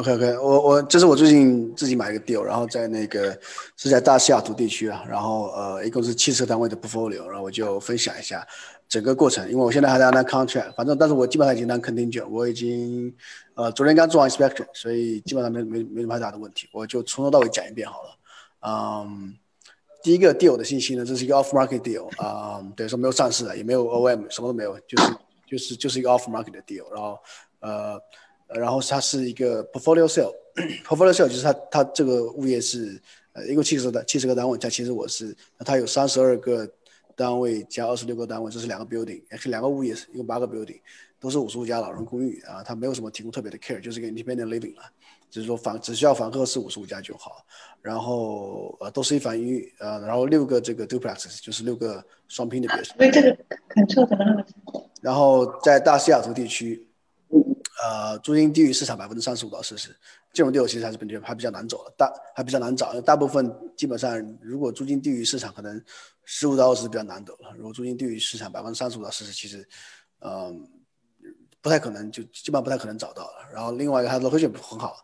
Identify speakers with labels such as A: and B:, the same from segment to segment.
A: OK OK，我我这是我最近自己买一个 deal，然后在那个是在大西雅图地区啊，然后呃一共是七十个单位的 portfolio，然后我就分享一下整个过程，因为我现在还在拿 contract，反正但是我基本上已经拿 contingent，我已经呃昨天刚做完 inspection，所以基本上没没没什么太大的问题，我就从头到尾讲一遍好了。嗯，第一个 deal 的信息呢，这是一个 off market deal，啊，等于说没有上市的，也没有 OM，什么都没有，就是就是就是一个 off market 的 deal，然后呃。然后它是一个 portfolio sale，portfolio sale 就是它它这个物业是呃一共七十的七十个单位，加其实我是它有三十二个单位加二十六个单位，这是两个 building，也是两个物业，一共八个 building，都是五十五家老人公寓啊，它没有什么提供特别的 care，就是个 independent living 了，就是说房只需要房客是五十五家就好，然后呃都是一房一浴，呃然后六个这个 duplex 就是六个双拼的别墅。
B: 所以这个 control 怎么那么
A: 然后在大西雅图地区。呃，租金低于市场百分之三十五到四十，这种地其实还是本地还比较难走的，大还比较难找。大部分基本上，如果租金低于市场，可能十五到二十比较难得了。如果租金低于市场百分之三十五到四十，其实，嗯，不太可能，就基本上不太可能找到了。然后另外一个，它的 location 很好，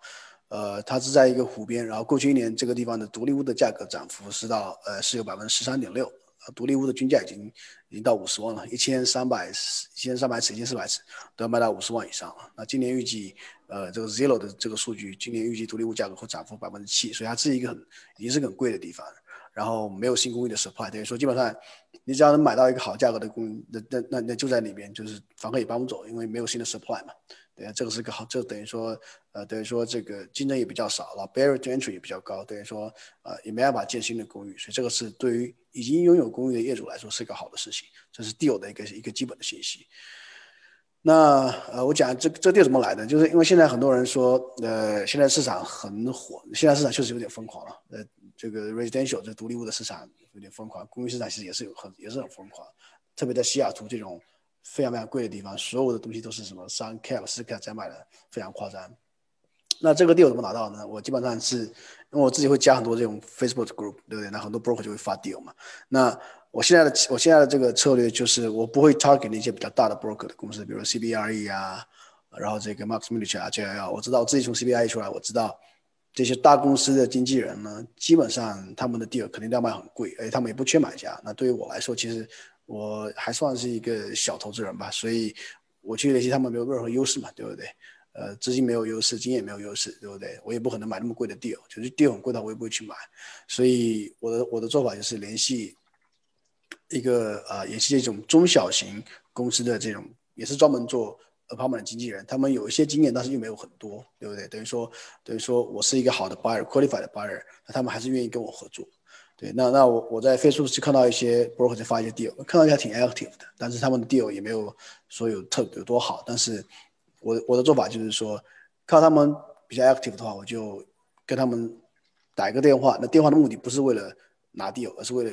A: 呃，它是在一个湖边。然后过去一年这个地方的独立屋的价格涨幅是到呃是有百分之十三点六。独立屋的均价已经已经到五十万了，一千三百一千三百尺、一千四百尺都要卖到五十万以上了。那今年预计，呃，这个 Zillow 的这个数据，今年预计独立屋价格会涨幅百分之七，所以它是一个很已经是很贵的地方。然后没有新公寓的 supply，等于说基本上你只要能买到一个好价格的公寓，那那那那就在里边，就是房客也搬不走，因为没有新的 supply 嘛。对啊，这个是个好，这等于说，呃，等于说这个竞争也比较少了，barrier to entry 也比较高，等于说，呃，也没办法建新的公寓，所以这个是对于已经拥有公寓的业主来说是一个好的事情，这是 deal 的一个一个基本的信息。那呃，我讲这这 deal 怎么来的，就是因为现在很多人说，呃，现在市场很火，现在市场确实有点疯狂了，呃，这个 residential 这独立屋的市场有点疯狂，公寓市场其实也是有很也是很疯狂，特别在西雅图这种。非常非常贵的地方，所有的东西都是什么三 cap 四 cap 在卖的，非常夸张。那这个 deal 怎么拿到呢？我基本上是因为我自己会加很多这种 Facebook group，对不对？那很多 broker 就会发 deal 嘛。那我现在的我现在的这个策略就是，我不会 target 那些比较大的 broker 的公司，比如 CBRE 啊，然后这个 Max m i l i c h 啊这样。我知道我自己从 CBRE 出来，我知道这些大公司的经纪人呢，基本上他们的 deal 肯定都要卖很贵，而且他们也不缺买家。那对于我来说，其实。我还算是一个小投资人吧，所以我去联系他们没有任何优势嘛，对不对？呃，资金没有优势，经验没有优势，对不对？我也不可能买那么贵的 deal，就是 deal 很贵的，我也不会去买。所以我的我的做法就是联系一个啊，也是这种中小型公司的这种，也是专门做 apartment 的经纪人，他们有一些经验，但是又没有很多，对不对？等于说等于说我是一个好的 buyer，qualified 的 buyer，那他们还是愿意跟我合作。对，那那我我在 Facebook 去看到一些 broker 在发一些 deal，看到一下挺 active 的，但是他们的 deal 也没有说有特有多好。但是，我我的做法就是说，看到他们比较 active 的话，我就跟他们打一个电话。那电话的目的不是为了拿 deal，而是为了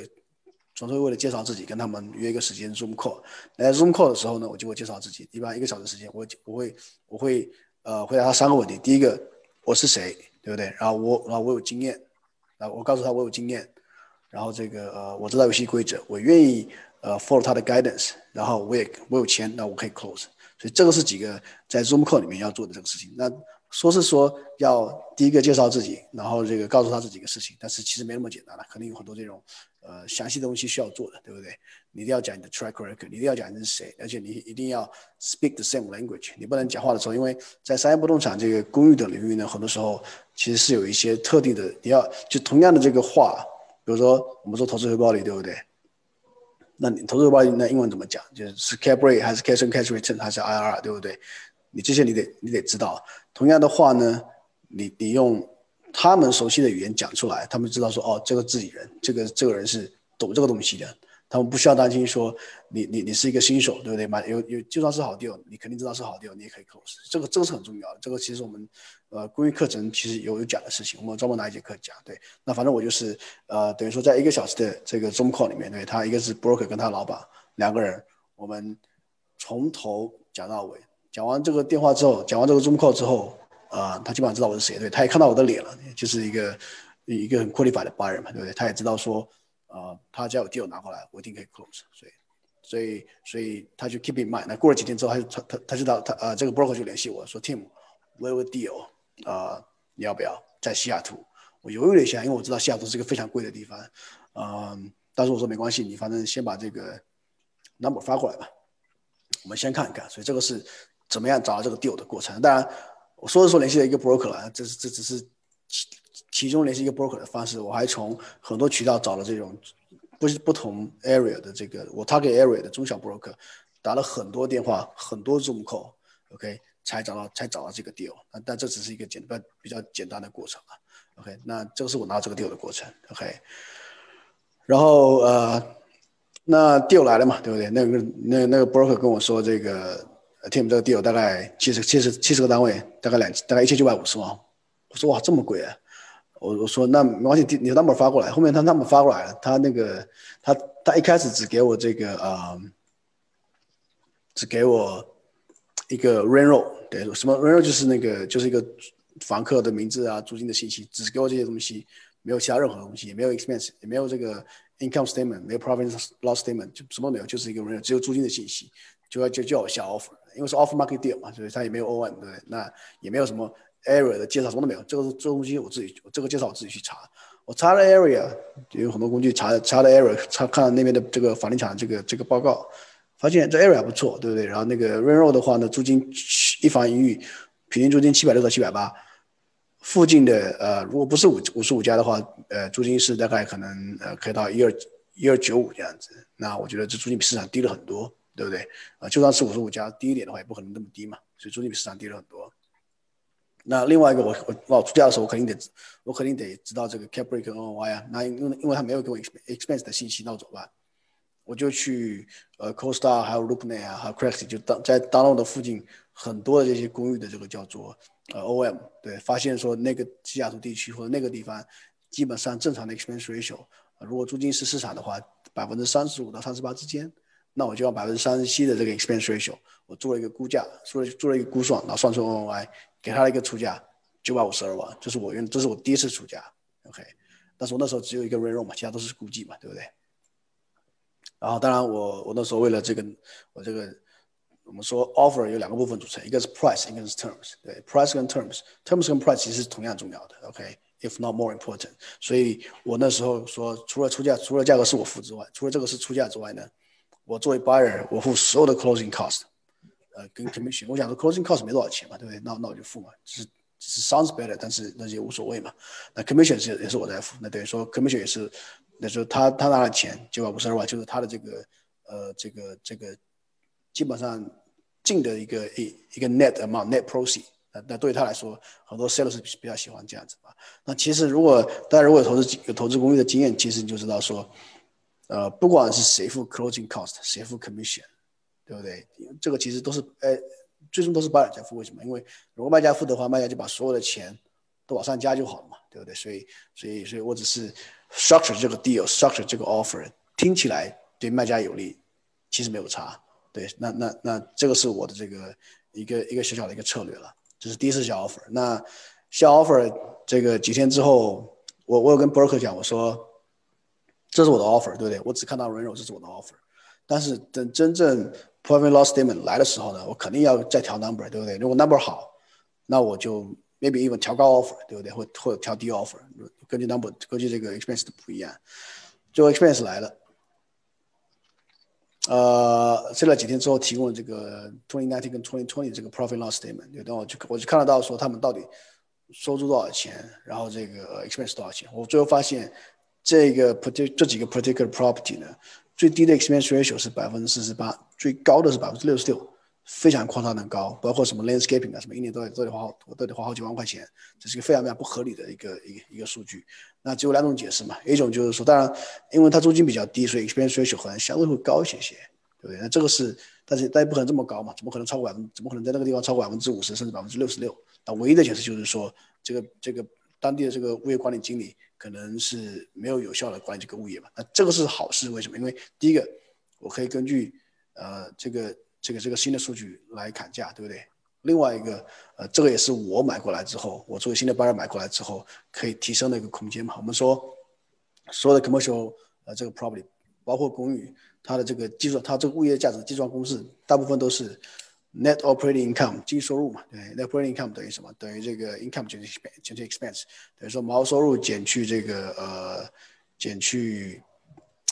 A: 纯粹为了介绍自己，跟他们约一个时间 Zoom call。来 Zoom call 的时候呢，我就会介绍自己，一般一个小时时间，我我会我会呃回答他三个问题。第一个，我是谁，对不对？然后我然后我有经验，啊，我告诉他我有经验。然后这个呃，我知道游戏规则，我愿意呃 follow 他的 guidance，然后我也我有钱，那我可以 close，所以这个是几个在 Zoom call 里面要做的这个事情。那说是说要第一个介绍自己，然后这个告诉他这几个事情，但是其实没那么简单了，肯定有很多这种呃详细的东西需要做的，对不对？你一定要讲你的 track record，你一定要讲你是谁，而且你一定要 speak the same language，你不能讲话的时候，因为在商业不动产这个公寓的领域呢，很多时候其实是有一些特定的，你要就同样的这个话。比如说，我们说投资回报率，对不对？那你投资回报率那英文怎么讲？就是是 cap rate 还是 cash on cash return 还是 IRR，对不对？你这些你得你得知道。同样的话呢，你你用他们熟悉的语言讲出来，他们知道说哦，这个自己人，这个这个人是懂这个东西的。他们不需要担心说你你你是一个新手，对不对？买有有就算是好 deal，你肯定知道是好 deal，你也可以 close。这个这个是很重要的。这个其实我们呃公益课程其实有有讲的事情，我们专门拿一节课讲。对，那反正我就是呃等于说在一个小时的这个 Zoom call 里面，对他一个是 broker 跟他老板两个人，我们从头讲到尾，讲完这个电话之后，讲完这个 Zoom call 之后，啊，他基本上知道我是谁，对，他也看到我的脸了，就是一个一个很 qualified 的 buyer 嘛，对不对？他也知道说。啊，他只要有 deal 拿过来，我一定可以 close。所以，所以，所以他就 keep in mind。那过了几天之后，他就他他他知道他呃，这个 broker 就联系我说，Tim，我有个 deal，啊，你要不要在西雅图？我犹豫了一下，因为我知道西雅图是一个非常贵的地方，嗯，但是我说没关系，你反正先把这个 number 发过来吧，我们先看一看。所以这个是怎么样找到这个 deal 的过程。当然，我说是说联系了一个 broker 了，这是这只是其中联系一个 broker 的方式，我还从很多渠道找了这种不是不同 area 的这个我 target area 的中小 broker，打了很多电话，很多 zoom call，OK。才找到才找到这个 deal，但这只是一个简单比较简单的过程啊。OK，那这个是我拿这个 deal 的过程。OK，然后呃，那 deal 来了嘛，对不对？那个那那个 broker 跟我说，这个 team 这个 deal 大概七十七十七十个单位，大概两大概一千九百五十万。我说哇，这么贵啊！我我说那没关系，你的 number 发过来。后面他 number 发过来了，他那个他他一开始只给我这个啊，只给我。一个 rent roll，对，什么 rent roll 就是那个就是一个房客的名字啊，租金的信息，只给我这些东西，没有其他任何东西，也没有 expense，也没有这个 income statement，没有 profit loss statement，就什么都没有，就是一个 rent roll，只有租金的信息，就要就叫我下 offer，因为是 offer market deal 嘛，所以他也没有 OM，对不对？那也没有什么 area 的介绍，什么都没有，这个这东西我自己，我这个介绍我自己去查，我查了 area，有很多工具查查了 area，查看了那边的这个房地产这个这个报告。发现这 area 不错，对不对？然后那个 r e n r o 的话呢，租金一房一浴，平均租金七百六到七百八。附近的呃，如果不是五五十五家的话，呃，租金是大概可能呃可以到一二一二九五这样子。那我觉得这租金比市场低了很多，对不对？啊，就算是五十五家低一点的话，也不可能那么低嘛。所以租金比市场低了很多。那另外一个，我我我出价的时候，我肯定得我肯定得知道这个 cap rate 跟 NOI 啊。那因为因为他没有给我 expense 的信息，那我怎么办？我就去呃，CoStar 还有 LoopNet 啊，还有 Craigslist，就当在 Download 附近很多的这些公寓的这个叫做呃 OM，对，发现说那个西雅图地区或者那个地方，基本上正常的 expense ratio，如果租金是市场的话，百分之三十五到三十八之间，那我就用百分之三十七的这个 expense ratio，我做了一个估价，做了做了一个估算，然后算出 NOI，给他了一个出价九百五十二万，这是我用，这是我第一次出价，OK，但是我那时候只有一个 r e n o 嘛，其他都是估计嘛，对不对？然后，当然，我我那时候为了这个，我这个我们说 offer 有两个部分组成，一个是 price，一个是 terms。对，price 跟 terms，terms 跟 price 其实是同样重要的。OK，if not more important。所以我那时候说，除了出价，除了价格是我付之外，除了这个是出价之外呢，我作为 buyer，我付所有的 closing cost，呃，跟 commission。我想说 closing cost 没多少钱嘛，对不对？那那我就付嘛，只是只是 sounds better，但是那就无所谓嘛。那 commission 是也是我在付，那等于说 commission 也是。那时候他他拿的钱九百五十二万，就是他的这个呃这个这个基本上净的一个一一个 net amount net proceed。那那对于他来说，很多 sales 是比较喜欢这样子吧。那其实如果大家如果有投资有投资公寓的经验，其实你就知道说，呃，不管是谁付 closing cost，谁付 commission，对不对？这个其实都是呃最终都是卖家付。为什么？因为如果卖家付的话，卖家就把所有的钱都往上加就好了嘛，对不对？所以所以所以我只是。structure 这个 deal，structure 这个 offer 听起来对卖家有利，其实没有差。对，那那那这个是我的这个一个一个小小的一个策略了。这是第一次下 offer。那下 offer 这个几天之后，我我有跟 broker 讲，我说这是我的 offer，对不对？我只看到 r e n o 这是我的 offer。但是等真正 profit loss statement 来的时候呢，我肯定要再调 number，对不对？如果 number 好，那我就 maybe even 调高 offer，对不对？或或者调低 offer。根据 number，根据这个 expense 的不一样，最后 expense 来了，呃，这了几天之后提供了这个 twenty nineteen 跟 twenty twenty 这个 profit loss statement，对，然后就我就看得到说他们到底收租多少钱，然后这个 expense 多少钱。我最后发现这个 part 这几个 particular property 呢，最低的 expense ratio 是百分之四十八，最高的是百分之六十六。非常夸张的高，包括什么 landscaping 啊，什么一年都得都得花好都得花好几万块钱，这是一个非常非常不合理的一个一个一个数据。那只有两种解释嘛，一种就是说，当然因为它租金比较低，所以 expense ratio 可能相对会高一些些，对不对？那这个是，但是但也不可能这么高嘛，怎么可能超过百分？怎么可能在那个地方超过百分之五十甚至百分之六十六？那唯一的解释就是说，这个这个当地的这个物业管理经理可能是没有有效的管理这个物业嘛？那这个是好事，为什么？因为第一个，我可以根据呃这个。这个这个新的数据来砍价，对不对？另外一个，呃，这个也是我买过来之后，我作为新的 buyer 买过来之后，可以提升的一个空间嘛。我们说，所有的 commercial 呃这个 property，包括公寓，它的这个计算，它这个物业价值计算公式，大部分都是 net operating income 净收入嘛，对，net operating income 等于什么？等于这个 income 减去减去 expense，等于说毛收入减去这个呃减去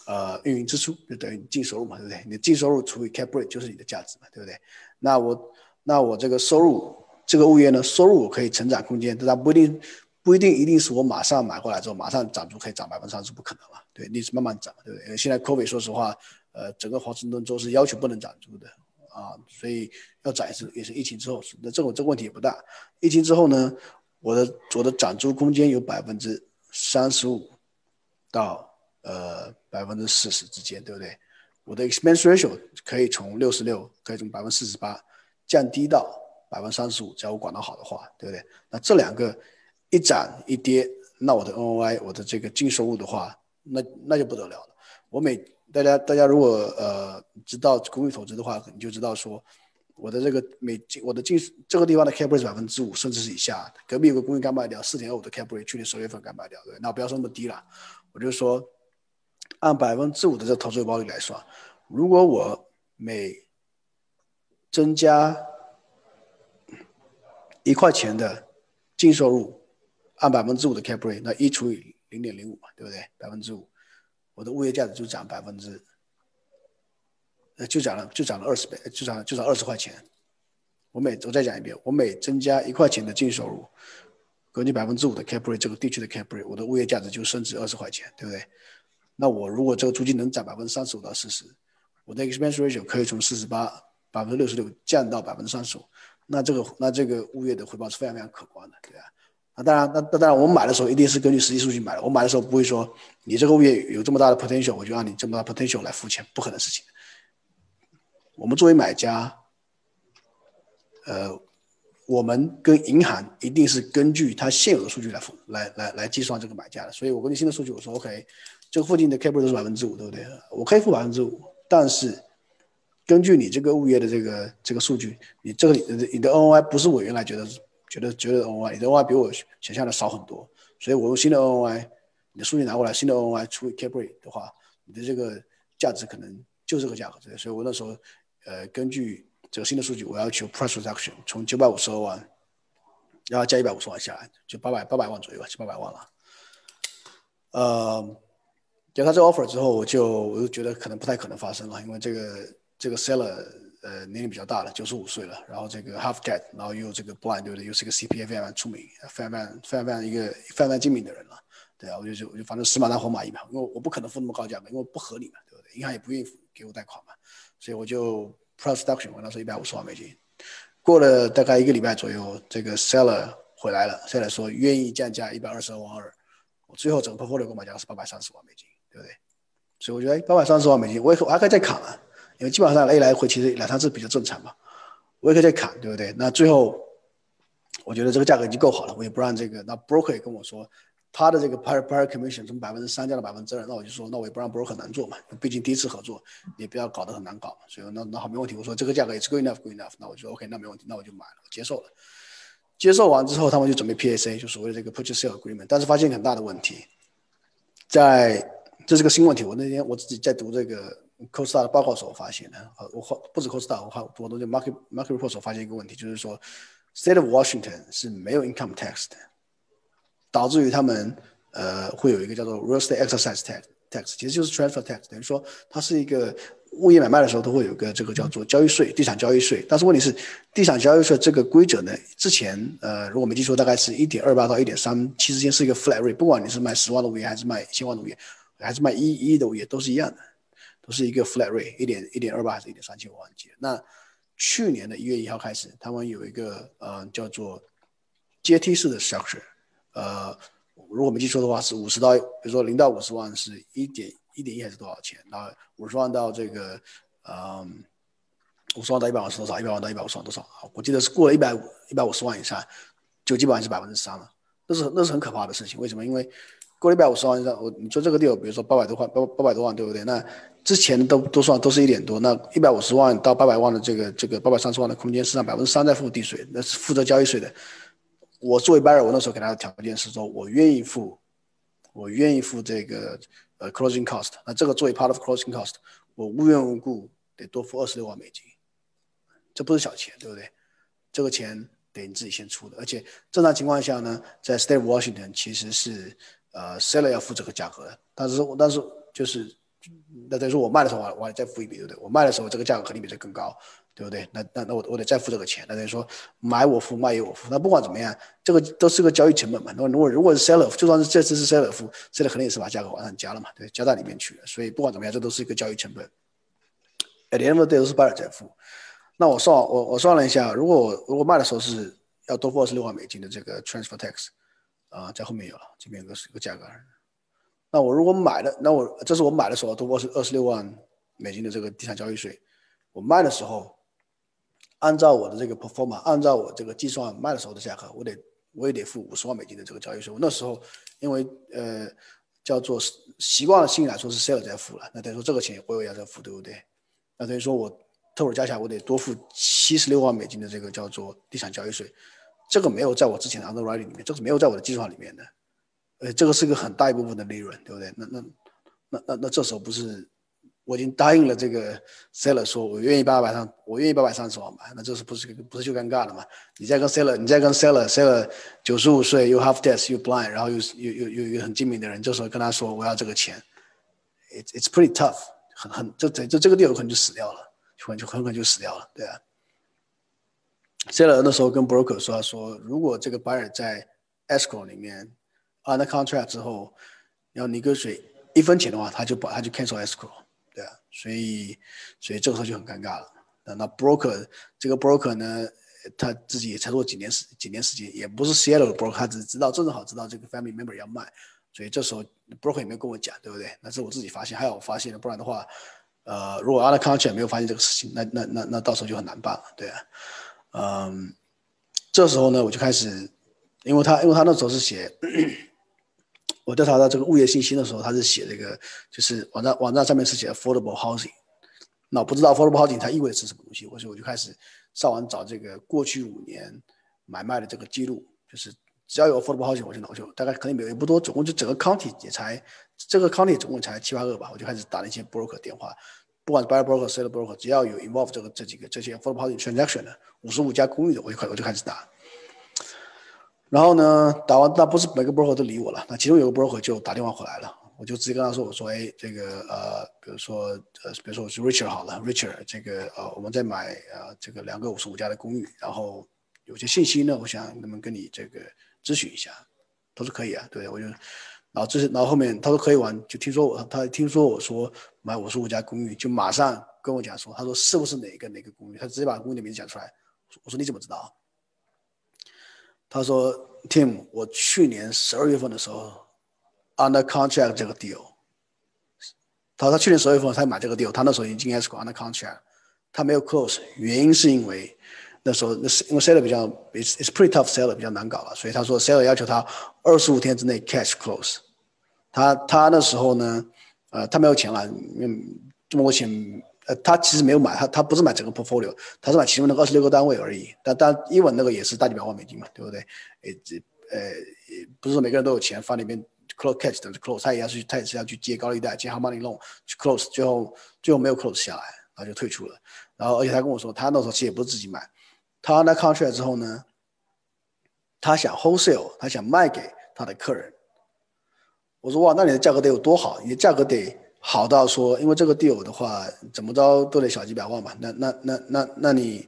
A: 呃运营支出，就等于净收入嘛，对不对？你净收入除以 cap rate 就是你的价值嘛，对不对？那我那我这个收入这个物业呢，收入可以成长空间，但它不一定不一定一定是我马上买过来之后马上涨足可以涨百分之三十，不可能嘛，对，你是慢慢涨，对不对？现在 COVID 说实话，呃，整个华盛顿州是要求不能涨租的。啊，所以要涨也是也是疫情之后，那这个这个问题也不大。疫情之后呢，我的我的涨租空间有百分之三十五到呃百分之四十之间，对不对？我的 expense ratio 可以从六十六可以从百分之四十八降低到百分之三十五，只要我管得好的话，对不对？那这两个一涨一跌，那我的 NOI 我的这个净收入的话，那那就不得了了。我每大家，大家如果呃知道公寓投资的话，你就知道说，我的这个每我的进这个地方的 cap rate 是百分之五，甚至是以下。隔壁有个公寓刚卖掉，四点二五的 cap rate，去年十月份刚卖掉，对，那不要说那么低了，我就说，按百分之五的这投资回报率来算，如果我每增加一块钱的净收入，按百分之五的 cap rate，那一除以零点零五嘛，对不对？百分之五。我的物业价值就涨百分之，呃，就涨了，就涨了二十倍，就涨就涨二十块钱。我每我再讲一遍，我每增加一块钱的净收入，根据百分之五的 cap rate，这个地区的 cap rate，我的物业价值就升值二十块钱，对不对？那我如果这个租金能涨百分之三十五到四十，我的 expense ratio 可以从四十八百分之六十六降到百分之三十五，那这个那这个物业的回报是非常非常可观的，对吧？当然，那那当然，我们买的时候一定是根据实际数据买的。我买的时候不会说你这个物业有这么大的 potential，我就按你这么大 potential 来付钱，不可能事情。我们作为买家，呃，我们跟银行一定是根据它现有的数据来付，来来来计算这个买家的。所以我根据新的数据，我说 OK，这个附近的 cap rate 是百分之五，对不对？我可以付百分之五，但是根据你这个物业的这个这个数据，你这个你的 NOI 不是我原来觉得。觉得觉得 NOI，你的 NOI 比我想象的少很多，所以我用新的 NOI，你的数据拿过来，新的 NOI 除以 cap rate 的话，你的这个价值可能就这个价格，所以我那时候，呃，根据这个新的数据，我要求 price reduction 从九百五十二万，要加一百五十万下来，就八百八百万左右吧，七八百万了。呃，给他这个 offer 之后，我就我就觉得可能不太可能发生了，因为这个这个 seller。呃，年龄比较大了，九十五岁了，然后这个 half dead，然后又这个 blind，对不对？又是个 CPA 非常出名，非常非常非常一个非常精明的人了，对啊，我就就我就反正死马当活马医嘛，因为我不可能付那么高价嘛，因为不合理嘛，对不对？银行也不愿意给我贷款嘛，所以我就 price reduction，我那时候一百五十万美金，过了大概一个礼拜左右，这个 seller 回来了，seller 说愿意降价一百二十万二，我最后整个 portfolio 给我买价是八百三十万美金，对不对？所以我觉得，八百三十万美金，我我还可以再砍啊。因为基本上 A 来回其实两三次比较正常嘛，我也可以再砍，对不对？那最后我觉得这个价格已经够好了，我也不让这个。那 broker 也跟我说，他的这个 par par commission 从百分之三降到百分之二，那我就说，那我也不让 broker 难做嘛，毕竟第一次合作，也不要搞得很难搞。所以那那好没问题，我说这个价格也是 good enough，good enough，那我就 OK，那没问题，那我就买了，我接受了。接受完之后，他们就准备 PSA，就所谓的这个 purchase sale agreement，但是发现很大的问题，在这是个新问题。我那天我自己在读这个。CoStar 的报告时候发现的，呃，我不止 CoStar，我还我都在 Market Market Report 时候发现一个问题，就是说，State of Washington 是没有 Income Tax 的，导致于他们呃会有一个叫做 Real Estate Exercise Tax Tax，其实就是 Transfer Tax，等于说它是一个物业买卖的时候都会有个这个叫做交易税，地产交易税。但是问题是，地产交易税这个规则呢，之前呃如果没记错，大概是一点二八到一点三七之间是一个 flat rate，不管你是卖十万的物业还是卖一千万的物业，还是卖一亿的物业都是一样的。都是一个 flat rate，一点一点二八还是一点三七，我忘记了。那去年的一月一号开始，他们有一个呃叫做阶梯式的 structure，呃，如果没记错的话是五十到，比如说零到五十万是一点一点一还是多少钱？然后五十万到这个嗯五十万到一百万是多少？一百万到一百五十万多少？我记得是过了一百五一百五十万以上，就基本上是百分之三了。那是那是很可怕的事情。为什么？因为过了一百五十万以上，我你说这个地方，比如说八百多万八八百多万，对不对？那之前都都算都是一点多，那一百五十万到八百万的这个这个八百三十万的空间，实际上百分之三在付地税，那是负责交易税的。我作为 buyer，我那时候给他的条件是说，我愿意付，我愿意付这个呃 closing cost。那这个作为 part of closing cost，我无缘无故得多付二十六万美金。这不是小钱，对不对？这个钱得你自己先出的，而且正常情况下呢，在 State Washington 其实是呃 seller 要付这个价格，但是但是就是那等于说我卖的时候我我再付一笔，对不对？我卖的时候这个价格肯定比这更高。对不对？那那那我我得再付这个钱，那等于说买我付，卖也我付。那不管怎么样，这个都是个交易成本嘛。那如果如果是 seller，就算是这次是 seller 付，seller 肯定也是把价格往上加了嘛，对，加到里面去了。所以不管怎么样，这都是一个交易成本。at the end of the day 都是 buyer 在付。那我算我我算了一下，如果我如果卖的时候是要多付二十六万美金的这个 transfer tax，啊，在后面有了，这边有个一个价格。那我如果买的，那我这是我买的时候多付是二十六万美金的这个地产交易税，我卖的时候。按照我的这个 performance，按照我这个计算卖的时候的价格，我得我也得付五十万美金的这个交易税。我那时候因为呃叫做习惯性来说是 seller 在付了，那等于说这个钱我也要在付，对不对？那等于说我特会加起来我得多付七十六万美金的这个叫做地产交易税，这个没有在我之前的 underwriting 里面，这是没有在我的计划里面的。呃，这个是个很大一部分的利润，对不对？那那那那那这时候不是？我已经答应了这个 seller，说我愿意八百上，我愿意八百三十万买，那这是不是不是就尴尬了吗？你再跟 seller，你再跟 seller，seller 九十五岁又 half deaf 又 blind，然后又又又又一个很精明的人，这时候跟他说我要这个钱，it's it's pretty tough，很很这这这这个地方可能就死掉了，可能就很可能就死掉了，对啊。Seller 那时候跟 broker 说说，如果这个 buyer 在 escrow 里面 under contract 之后要你跟谁一分钱的话，他就把他就 cancel escrow。对啊，所以所以这个时候就很尴尬了。那 broker 这个 broker 呢，他自己也才做几年时几年时间，也不是 Seattle 的 broker，他只知道正好知道这个 family member 要卖，所以这时候 broker 也没有跟我讲，对不对？那是我自己发现，还好我发现了，不然的话，呃，如果 other contract 没有发现这个事情，那那那那到时候就很难办了，对啊。嗯，这时候呢，我就开始，因为他因为他那时候是写。我调查到这个物业信息的时候，他是写这个，就是网站网站上面是写 affordable housing，那我不知道 affordable housing 它意味着是什么东西，所以我就开始上网找这个过去五年买卖的这个记录，就是只要有 affordable housing 我就拿就，大概可能也不多，总共就整个 county 也才这个 county 总共才七八个吧，我就开始打那些 broker 电话，不管是 buy broker、sell broker，只要有 involve 这个这几个这些 affordable housing transaction 的五十五家公寓的，我就开我就开始打。然后呢，打完那不是每个 broker 都理我了，那其中有个 broker 就打电话回来了，我就直接跟他说，我说，哎，这个呃，比如说呃，比如说我是 Richard 好了，Richard，这个呃，我们在买呃这个两个五十五家的公寓，然后有些信息呢，我想能不能跟你这个咨询一下，他说可以啊，对我就，然后这是然后后面他说可以玩，就听说我他听说我说买五十五家公寓，就马上跟我讲说，他说是不是哪个哪个公寓，他直接把公寓的名字讲出来，我说你怎么知道？他说：“Tim，我去年十二月份的时候，under contract 这个 deal。他说他去年十二月份才买这个 deal，他那时候已经 escrow under contract，他没有 close，原因是因为那时候那是因为 seller 比较，it's it's pretty tough seller 比较难搞了，所以他说 seller 要求他二十五天之内 cash close。他他那时候呢，呃，他没有钱了，嗯，这么多钱。”呃，他其实没有买，他他不是买整个 portfolio，他是买其中的二十六个单位而已。但但英文那个也是大几百万美金嘛，对不对？呃呃，不是说每个人都有钱放那边 close catch 等 close，他也要去，他也是要去借高利贷，借 hard money loan 去 close，最后最后没有 close 下来，然后就退出了。然后而且他跟我说，他那时候其实也不是自己买，他那 contract 之后呢，他想 wholesale，他想卖给他的客人。我说哇，那你的价格得有多好？你的价格得。好到说，因为这个 deal 的话，怎么着都得小几百万吧。那那那那那你，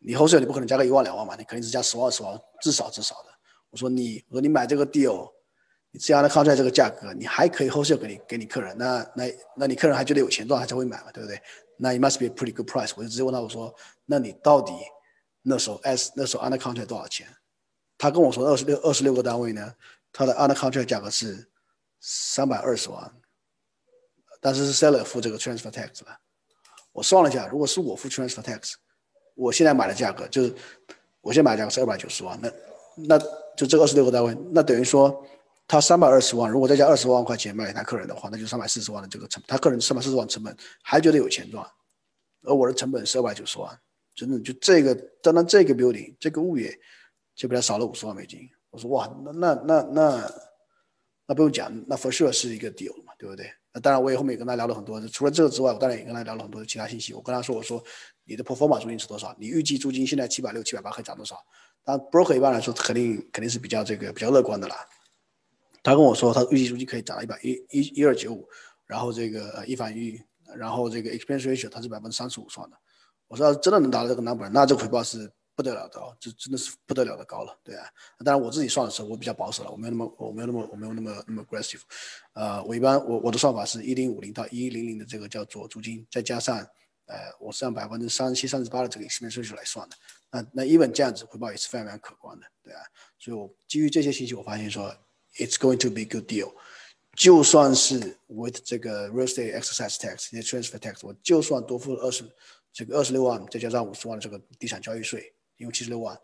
A: 你 wholesale，你不可能加个一万两万吧，你肯定是加十万二十万，至少至少的。我说你，我说你买这个 deal，你这样的抗出来这个价格，你还可以 wholesale 给你给你客人，那那那你客人还觉得有钱赚，他才会买嘛，对不对？那 it must be a pretty good price。我就直接问他，我说，那你到底那时候 s 那时候 under contract 多少钱？他跟我说二十六二十六个单位呢，他的 under contract 价格是三百二十万。但是是 seller 付这个 transfer tax 吧，我算了一下，如果是我付 transfer tax，我现在买的价格就是，我现在买的价格是二百九十万，那那就这二十六个单位，那等于说他三百二十万，如果再加二十万块钱卖给他客人的话，那就三百四十万的这个成，他客人三百四十万成本还觉得有钱赚，而我的成本是二百九十万，真的就这个单单这个 building 这个物业就比他少了五十万美金，我说哇，那那那那那不用讲，那 for sure 是一个 deal 嘛，对不对？那当然我也后面也跟他聊了很多，除了这个之外，我当然也跟他聊了很多其他信息。我跟他说，我说你的 performance 租金是多少？你预计租金现在七百六、七百八可以涨多少？当然 broker 一般来说肯定肯定是比较这个比较乐观的啦。他跟我说，他预计租金可以涨到一百一一一二九五，然后这个一房一，然后这个 expense ratio 它是百分之三十五算的。我说真的能达到这个 number，那这个回报是不得了的哦，这真的是不得了的高了，对啊。当然我自己算的时候我比较保守了，我没有那么我没有那么我没有那么那么 aggressive。呃，我一般我我的算法是一零五零到一零零的这个叫做租金，再加上呃我是按百分之三十七、三十八的这个 expense ratio 来算的。那那 even 这样子回报也是非常非常可观的，对啊。所以我基于这些信息，我发现说。It's going to be good deal，就算是 with 这个 real estate exercise tax，这些 transfer tax，我就算多付了二十，这个二十六万，再加上五十万的这个地产交易税，因为七十六万，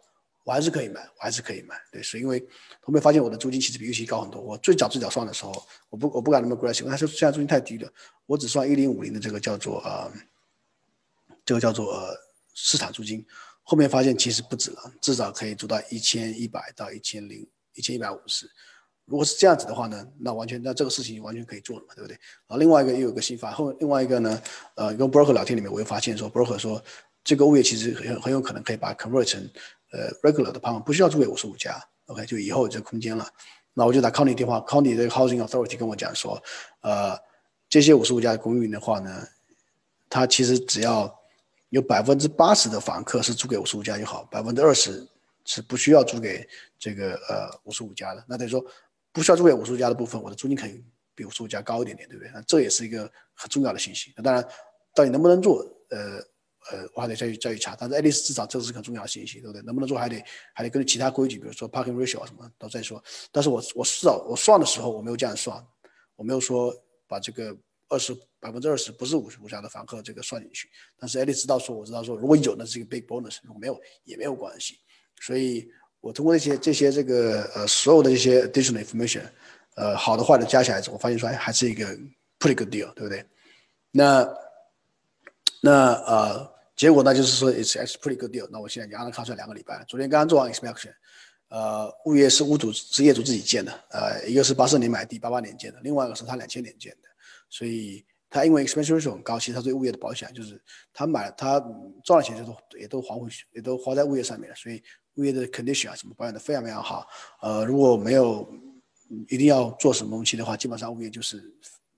A: 我还是可以买，我还是可以买。对，是因为后面发现我的租金其实比预期高很多。我最早最早算的时候，我不我不敢那么 aggressive，他说现在租金太低了，我只算一零五零的这个叫做呃，这个叫做呃市场租金，后面发现其实不止了，至少可以租到一千一百到一千零一千一百五十。如果是这样子的话呢，那完全那这个事情完全可以做了嘛，对不对？然后另外一个又有个新法，后另外一个呢，呃，跟 broker 聊天里面，我又发现说，broker 说这个物业其实很很有可能可以把 convert 成呃 regular 的 p a 不需要租给五十五家，OK，就以后这个空间了。那我就打 county 电话，county 这个 housing authority 跟我讲说，呃，这些五十五家的公寓的话呢，它其实只要有百分之八十的房客是租给五十五家就好，百分之二十是不需要租给这个呃五十五家的。那等于说。不需要租给五十五家的部分，我的租金可以比五十五家高一点点，对不对？那这也是一个很重要的信息。那当然，到底能不能做，呃呃，我还得再去再去查。但是爱丽丝至少这是很重要的信息，对不对？能不能做还得还得根据其他规矩，比如说 parking ratio 啊什么都再说。但是我我至少我算的时候我没有这样算，我没有说把这个二十百分之二十不是五十五家的房客这个算进去。但是爱丽丝知道说我知道说如果有那是一个 big bonus，如果没有也没有关系。所以。我通过这些这些这个呃所有的这些 additional information，呃好的坏的加起来之后，我发现说哎还是一个 pretty good deal，对不对？那那呃结果呢就是说 it's actually pretty good deal。那我现在刚刚看出来两个礼拜，昨天刚刚做完 inspection，呃物业是屋主是业主自己建的，呃一个是八四年买地八八年建的，另外一个是他两千年建的，所以他因为 expense ratio 很高，其实他对物业的保险就是他买他赚了钱就都也都还回去，也都花在物业上面了，所以。物业的 condition 啊，什么保养的非常非常好。呃，如果没有一定要做什么东西的话，基本上物业就是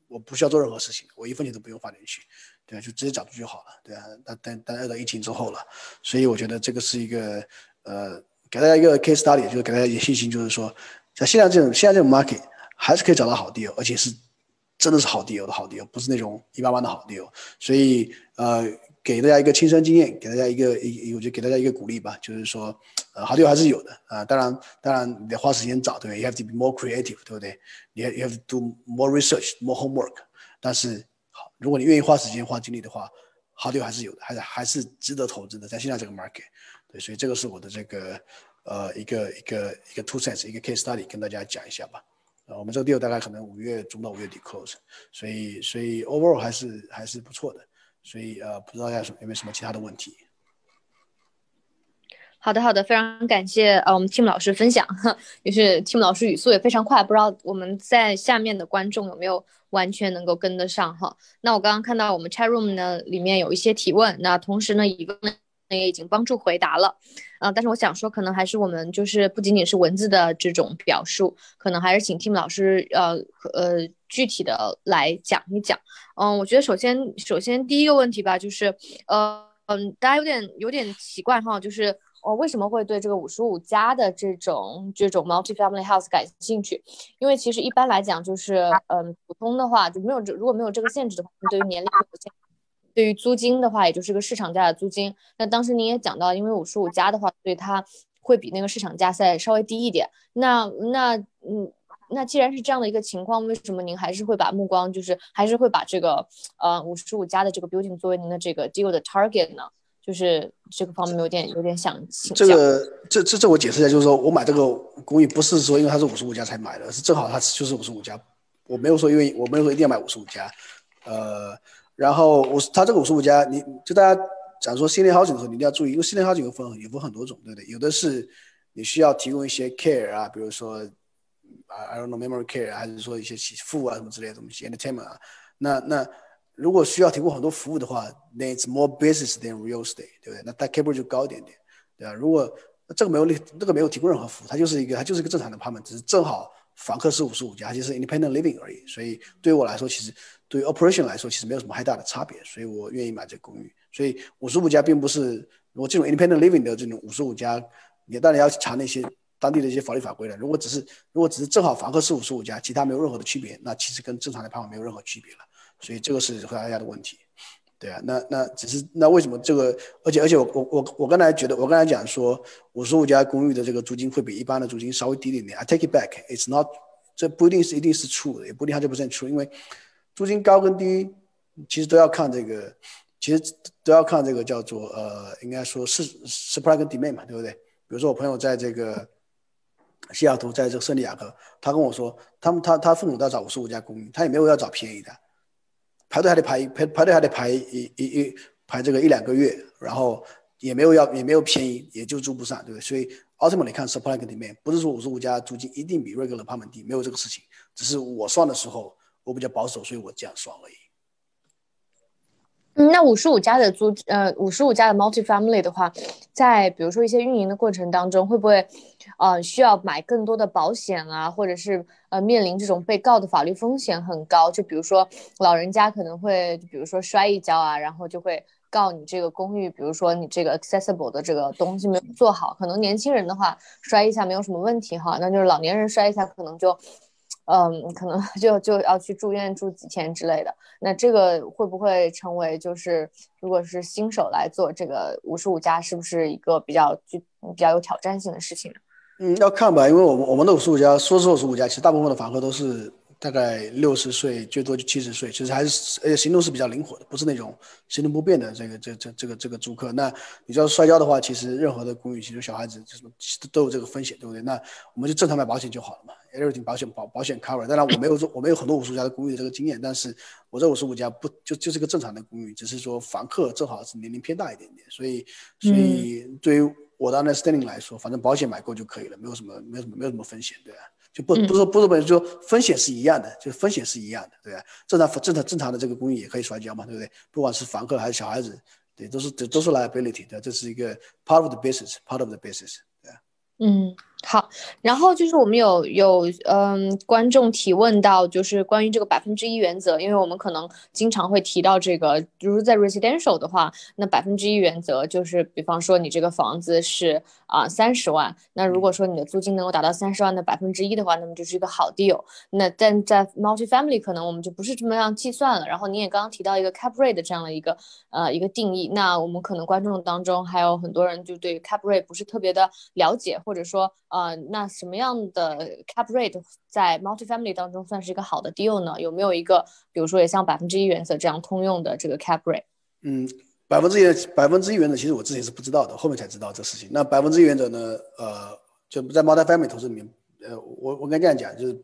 A: 我不需要做任何事情，我一分钱都不用花进去，对啊就直接找出就好了，对啊。但但但到疫情之后了，所以我觉得这个是一个呃，给大家一个 case study，就是给大家一些信心，就是说，在现在这种现在这种 market 还是可以找到好 deal，而且是真的是好 deal 的好 deal，不是那种一般般的好 deal。所以呃。给大家一个亲身经验，给大家一个一，我就给大家一个鼓励吧，就是说，呃，好 deal 还是有的啊。当然，当然你得花时间找，对不对？You have to be more creative，对不对？你 you have to do more research，more homework。但是，好，如果你愿意花时间、花精力的话，好 deal 还是有的，还是还是值得投资的，在现在这个 market。对，所以这个是我的这个呃一个一个一个 two sense，一个 case study，跟大家讲一下吧。呃，我们这个 deal 大概可能五月中到五月底 close，所以所以 overall 还是还是不错的。所以呃，不知道有什有没有什么其他的问题？
C: 好的，好的，非常感谢呃，我们 Tim 老师分享，也是 Tim 老师语速也非常快，不知道我们在下面的观众有没有完全能够跟得上哈？那我刚刚看到我们 Chat Room 呢里面有一些提问，那同时呢一个也已经帮助回答了，啊，但是我想说，可能还是我们就是不仅仅是文字的这种表述，可能还是请 Tim 老师呃呃。具体的来讲一讲，嗯，我觉得首先首先第一个问题吧，就是，呃，嗯，大家有点有点奇怪哈，就是哦，为什么会对这个五十五加的这种这种 multi-family house 感兴趣？因为其实一般来讲，就是嗯，普通的话就没有这如果没有这个限制的话，对于年龄有限，对于租金的话，也就是个市场价的租金。那当时您也讲到，因为五十五加的话，对它会比那个市场价再稍微低一点。那那嗯。那既然是这样的一个情况，为什么您还是会把目光，就是还是会把这个呃五十五家的这个 building 作为您的这个 deal 的 target 呢？就是这个方面有点有点想
A: 这个这这这我解释一下，就是说我买这个公寓不是说因为它是五十五家才买的，是正好它就是五十五家，我没有说因为我没有说一定要买五十五家，呃，然后我它这个五十五家，你就大家假如说新年好景的时候，你一定要注意，因为新年好景有分有分很多种，对不对？有的是你需要提供一些 care 啊，比如说。I don't know memory care 还是说一些洗服务啊什么之类的东西，entertainment 啊，那那如果需要提供很多服务的话，then it's more business than real estate，对不对？那它 cap 就高一点点，对吧？如果这个没有这个没有提供任何服务，它就是一个它就是一个正常的 apartment，只是正好房客是五十五家，就是 independent living 而已。所以对于我来说，其实对于 operation 来说，其实没有什么太大的差别，所以我愿意买这个公寓。所以五十五家并不是我这种 independent living 的这种五十五家，你当然要查那些当地的一些法律法规了。如果只是如果只是正好房客是五十五家，其他没有任何的区别，那其实跟正常的 apartment 没有任何区别了。所以这个是回答大家的问题。对啊，那那只是那为什么这个？而且而且我我我我刚才觉得，我刚才讲说五十五家公寓的这个租金会比一般的租金稍微低一点点。I take it back, it's not，这不一定是一定是 true 的，也不一定它就不是 true，因为租金高跟低其实都要看这个，其实都要看这个叫做呃，应该说是 supply 跟 demand 嘛，对不对？比如说我朋友在这个西雅图，在这个圣地亚哥，他跟我说，他们他他父母都要找五十五家公寓，他也没有要找便宜的。排队还得排排排队还得排一一一排这个一两个月，然后也没有要也没有便宜，也就住不上，对不对？所以 ultimately 看 supply 跟 demand，不是说五十五家租金一定比 regular apartment 低，没有这个事情，只是我算的时候我比较保守，所以我这样算而已。
C: 嗯，那五十五家的租呃五十五家的 multi family 的话，在比如说一些运营的过程当中，会不会呃需要买更多的保险啊，或者是呃面临这种被告的法律风险很高？就比如说老人家可能会，比如说摔一跤啊，然后就会告你这个公寓，比如说你这个 accessible 的这个东西没有做好。可能年轻人的话摔一下没有什么问题哈，那就是老年人摔一下可能就。嗯，可能 就就要去住院住几天之类的。那这个会不会成为就是，如果是新手来做这个五十五加，是不是一个比较具比较有挑战性的事情呢？
A: 嗯，要看吧，因为我们我们的五十五家，说是五十五家，其实大部分的房客都是。大概六十岁，最多就七十岁，其实还是而且行动是比较灵活的，不是那种行动不便的这个这这这个这个租客。那你要摔跤的话，其实任何的公寓，其实小孩子什么都有这个风险，对不对？那我们就正常买保险就好了嘛，everything 保险保保险 cover。当然我没有说我没有很多五十五家的公寓的这个经验，但是我这五十五家不就就是个正常的公寓，只是说房客正好是年龄偏大一点点，所以所以对于我的 understanding 来说，反正保险买够就可以了，没有什么没有什么没有什么风险，对吧？就不不是不是本就风险是一样的，就风险是一样的，对吧？正常正常正常的这个公寓也可以摔跤嘛，对不对？不管是房客还是小孩子，对，都是都都是 liability 的，这是一个 part of the business，part of the business，对
C: 嗯。好，然后就是我们有有嗯观众提问到，就是关于这个百分之一原则，因为我们可能经常会提到这个，比如在 residential 的话，那百分之一原则就是，比方说你这个房子是啊三十万，那如果说你的租金能够达到三十万的百分之一的话，那么就是一个好 deal。那但在 multi family 可能我们就不是这么样计算了。然后你也刚刚提到一个 cap rate 这样的一个呃一个定义，那我们可能观众当中还有很多人就对 cap rate 不是特别的了解，或者说。呃，那什么样的 cap rate 在 multi-family 当中算是一个好的 deal 呢？有没有一个，比如说也像百分之一原则这样通用的这个 cap rate？
A: 嗯，百分之一百分之一原则其实我之前是不知道的，后面才知道这事情。那百分之一原则呢？呃，就不在 multi-family 投资里面，呃，我我该这样讲，就是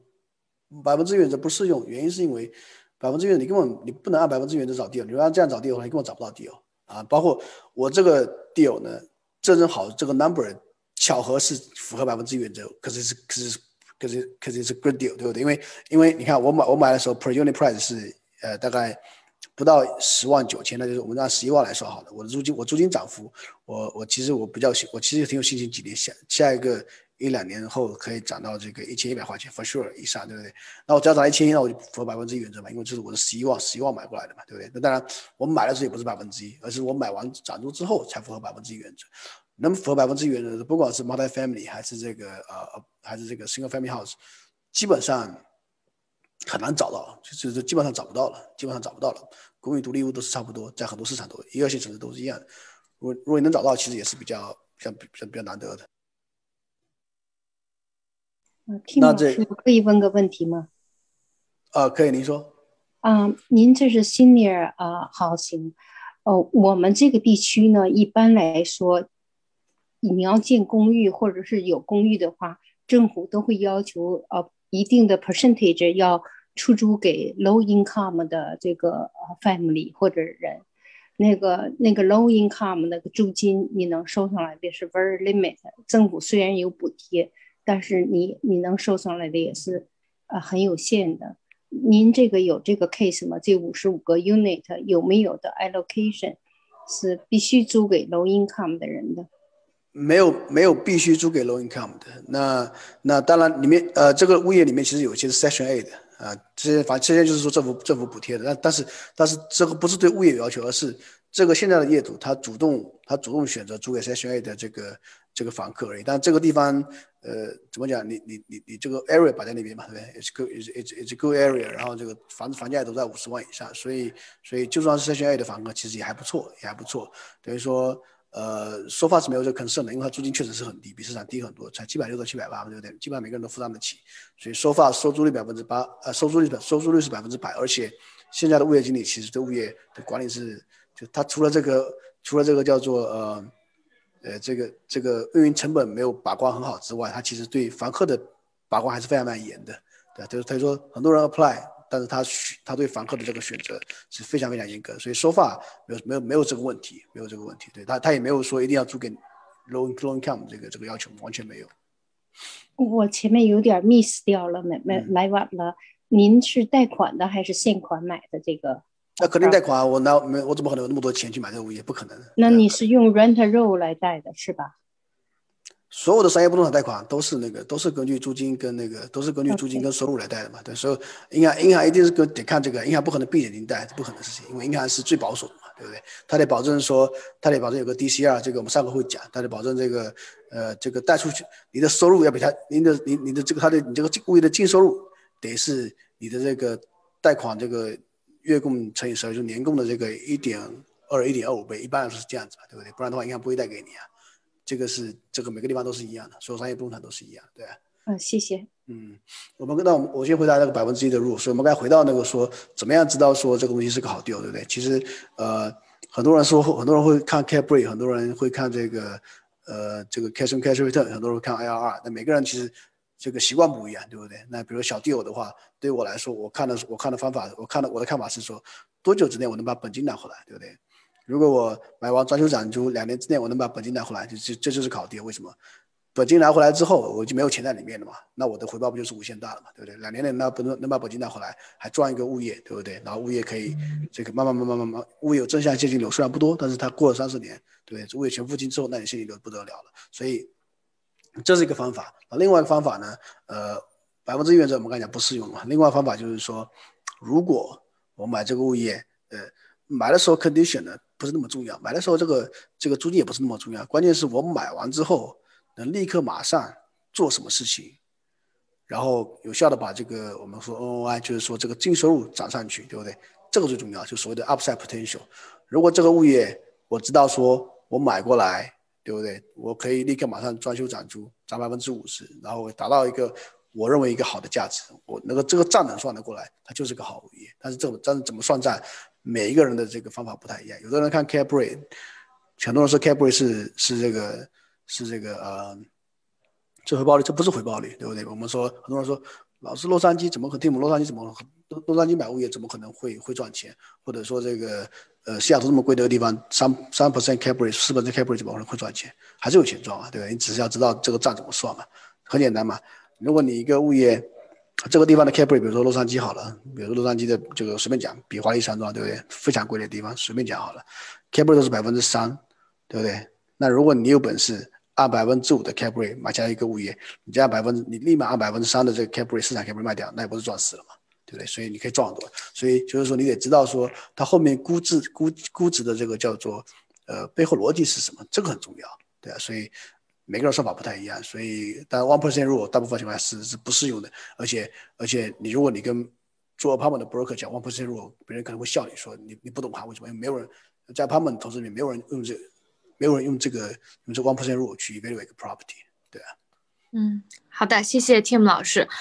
A: 百分之一原则不适用，原因是因为百分之一原则你根本你不能按百分之一原则找 deal，你按这样找 deal 的话，你根本找不到 deal 啊。包括我这个 deal 呢，正正好这个 number。巧合是符合百分之一原则，可是是可是可是可是是 good deal，对不对？因为因为你看我买我买的时候 per unit price 是呃大概不到十万九千，那就是我们按十一万来说好了。我的租金我租金涨幅，我我其实我比较我其实挺有信心，几年下下一个一两年后可以涨到这个一千一百块钱 for sure 以上，对不对？那我只要涨一千一，那我就符合百分之一原则嘛，因为这是我的十一万十一万买过来的嘛，对不对？那当然我买的时候也不是百分之一，而是我买完涨租之后才符合百分之一原则。能符合百分之一原则的，不管是 multi-family 还是这个呃还是这个 single-family house，基本上很难找到，就是基本上找不到了，基本上找不到了。公寓独立屋都是差不多，在很多市场都一二线城市都是一样的。如果如果你能找到，其实也是比较比较比较比较难得的。
B: 嗯，Tim 老师可以问个问题吗？
A: 啊，可以，您说。
B: 啊，您这是 senior 啊 housing，哦，我们这个地区呢，一般来说。你要建公寓或者是有公寓的话，政府都会要求呃一定的 percentage 要出租给 low income 的这个 family 或者人，那个那个 low income 那个租金你能收上来的是 very limit。政府虽然有补贴，但是你你能收上来的也是呃很有限的。您这个有这个 case 吗？这五十五个 unit 有没有的 allocation 是必须租给 low income 的人的？
A: 没有没有必须租给 low income 的。那那当然里面呃这个物业里面其实有一些是 section A 的啊，这些反正这些就是说政府政府补贴的。但但是但是这个不是对物业有要求，而是这个现在的业主他主动他主动选择租给 section A 的这个这个房客而已。但这个地方。呃，怎么讲？你你你你这个 area 摆在那边嘛，对不对？It's good, it's it's it's good area。然后这个房子房价也都在五十万以上，所以所以就算是 section A 的房客，其实也还不错，也还不错。等于说，呃，说法是没有这个 concern 的，因为它租金确实是很低，比市场低很多，才七百六到七百八，对不对？基本上每个人都负担得起。所以说法收租率百分之八，呃，收租率收租率是百分之百，而且现在的物业经理其实对物业的管理是，就他除了这个除了这个叫做呃。呃，这个这个运营成本没有把关很好之外，他其实对房客的把关还是非常非常严的，对就是他说很多人 apply，但是他他对房客的这个选择是非常非常严格，所以说法没有没有没有这个问题，没有这个问题，对他他也没有说一定要租给 low low income 这个这个要求，完全没有。
B: 我前面有点 miss 掉了，买买买晚了。您是贷款的还是现款买的这个？
A: 那肯定贷款啊，我拿没我怎么可能有那么多钱去买这个物业？不可能。
B: 那你是用 rent roll 来贷的是吧？
A: 所有的商业不动产贷款都是那个，都是根据租金跟那个，都是根据租金跟收入来贷的嘛。对，所以银行银行一定是跟得看这个，银行不可能闭眼睛贷，不可能的事情，因为银行是最保守的嘛，对不对？他得保证说，他得保证有个 DCR，这个我们上个会讲，他得保证这个呃这个贷出去你的收入要比他，您的您您的这个他的你这个物业的净收入得是你的这个贷款这个。月供乘以十二，就年供的这个一点二、一点二五倍，一般来说是这样子嘛，对不对？不然的话，银行不会贷给你啊。这个是这个每个地方都是一样的，所有商业不动产都是一样，对
B: 嗯，谢谢。
A: 嗯，我们那我们我先回答那个百分之一的入，所以我们该回到那个说，怎么样知道说这个东西是个好 deal，对不对？其实呃，很多人说，很多人会看 cap rate，很多人会看这个呃这个 cash on cash return，很多人看 IRR，那每个人其实。这个习惯不一样，对不对？那比如小 deal 的话，对我来说，我看的我看的方法，我看的我的看法是说，多久之内我能把本金拿回来，对不对？如果我买完装修展租，两年之内我能把本金拿回来，就这这就是考跌。为什么？本金拿回来之后，我就没有钱在里面了嘛，那我的回报不就是无限大了嘛，对不对？两年内那不能能把本金拿回来，还赚一个物业，对不对？然后物业可以这个慢慢慢慢慢慢，物业有正向现金流，虽然不多，但是它过了三十年，对不对？物业全付清之后，那你现金流不得了了，所以。这是一个方法，另外一个方法呢，呃，百分之一原则我们刚才讲不适用嘛。另外方法就是说，如果我买这个物业，呃，买的时候 condition 呢不是那么重要，买的时候这个这个租金也不是那么重要，关键是我买完之后能立刻马上做什么事情，然后有效的把这个我们说 NOI，就是说这个净收入涨上去，对不对？这个最重要，就所谓的 upside potential。如果这个物业我知道说我买过来。对不对？我可以立刻马上装修涨租，涨百分之五十，然后达到一个我认为一个好的价值。我那个这个账能算得过来，它就是个好物业。但是这但是怎么算账，每一个人的这个方法不太一样。有的人看 cap rate，很多人说 cap rate 是是这个是这个呃，这回报率这不是回报率，对不对？我们说很多人说，老是洛杉矶怎么和蒂姆？洛杉矶怎么洛洛杉矶买物业怎么可能会会赚钱？或者说这个。呃，西雅图这么贵的地方，三三 percent cap rate，四 percent cap rate 怎么可能会赚钱？还是有钱赚啊，对吧？你只是要知道这个账怎么算嘛，很简单嘛。如果你一个物业，这个地方的 cap rate，比如说洛杉矶好了，比如说洛杉矶的这个随便讲，比华丽山庄对不对？非常贵的地方，随便讲好了，cap rate 都是百分之三，对不对？那如果你有本事按百分之五的 cap rate 买下一个物业，你加百分之，你立马按百分之三的这个 cap rate 市场 cap rate 卖掉，那也不是赚死了吗？对不对？所以你可以赚很多。所以就是说，你得知道说它后面估值估估值的这个叫做呃背后逻辑是什么，这个很重要，对啊。所以每个人算法不太一样。所以但 one percent rule 大部分情况下是是不适用的。而且而且你如果你跟做 apartment 的 broker 讲 one percent rule，别人可能会笑你说你你不懂它为什么？因为没有人在 apartment 投资里面没有人用这没有人用这个用这 one percent rule 去 evaluate property，对啊。
C: 嗯，好的，谢谢 Tim 老师。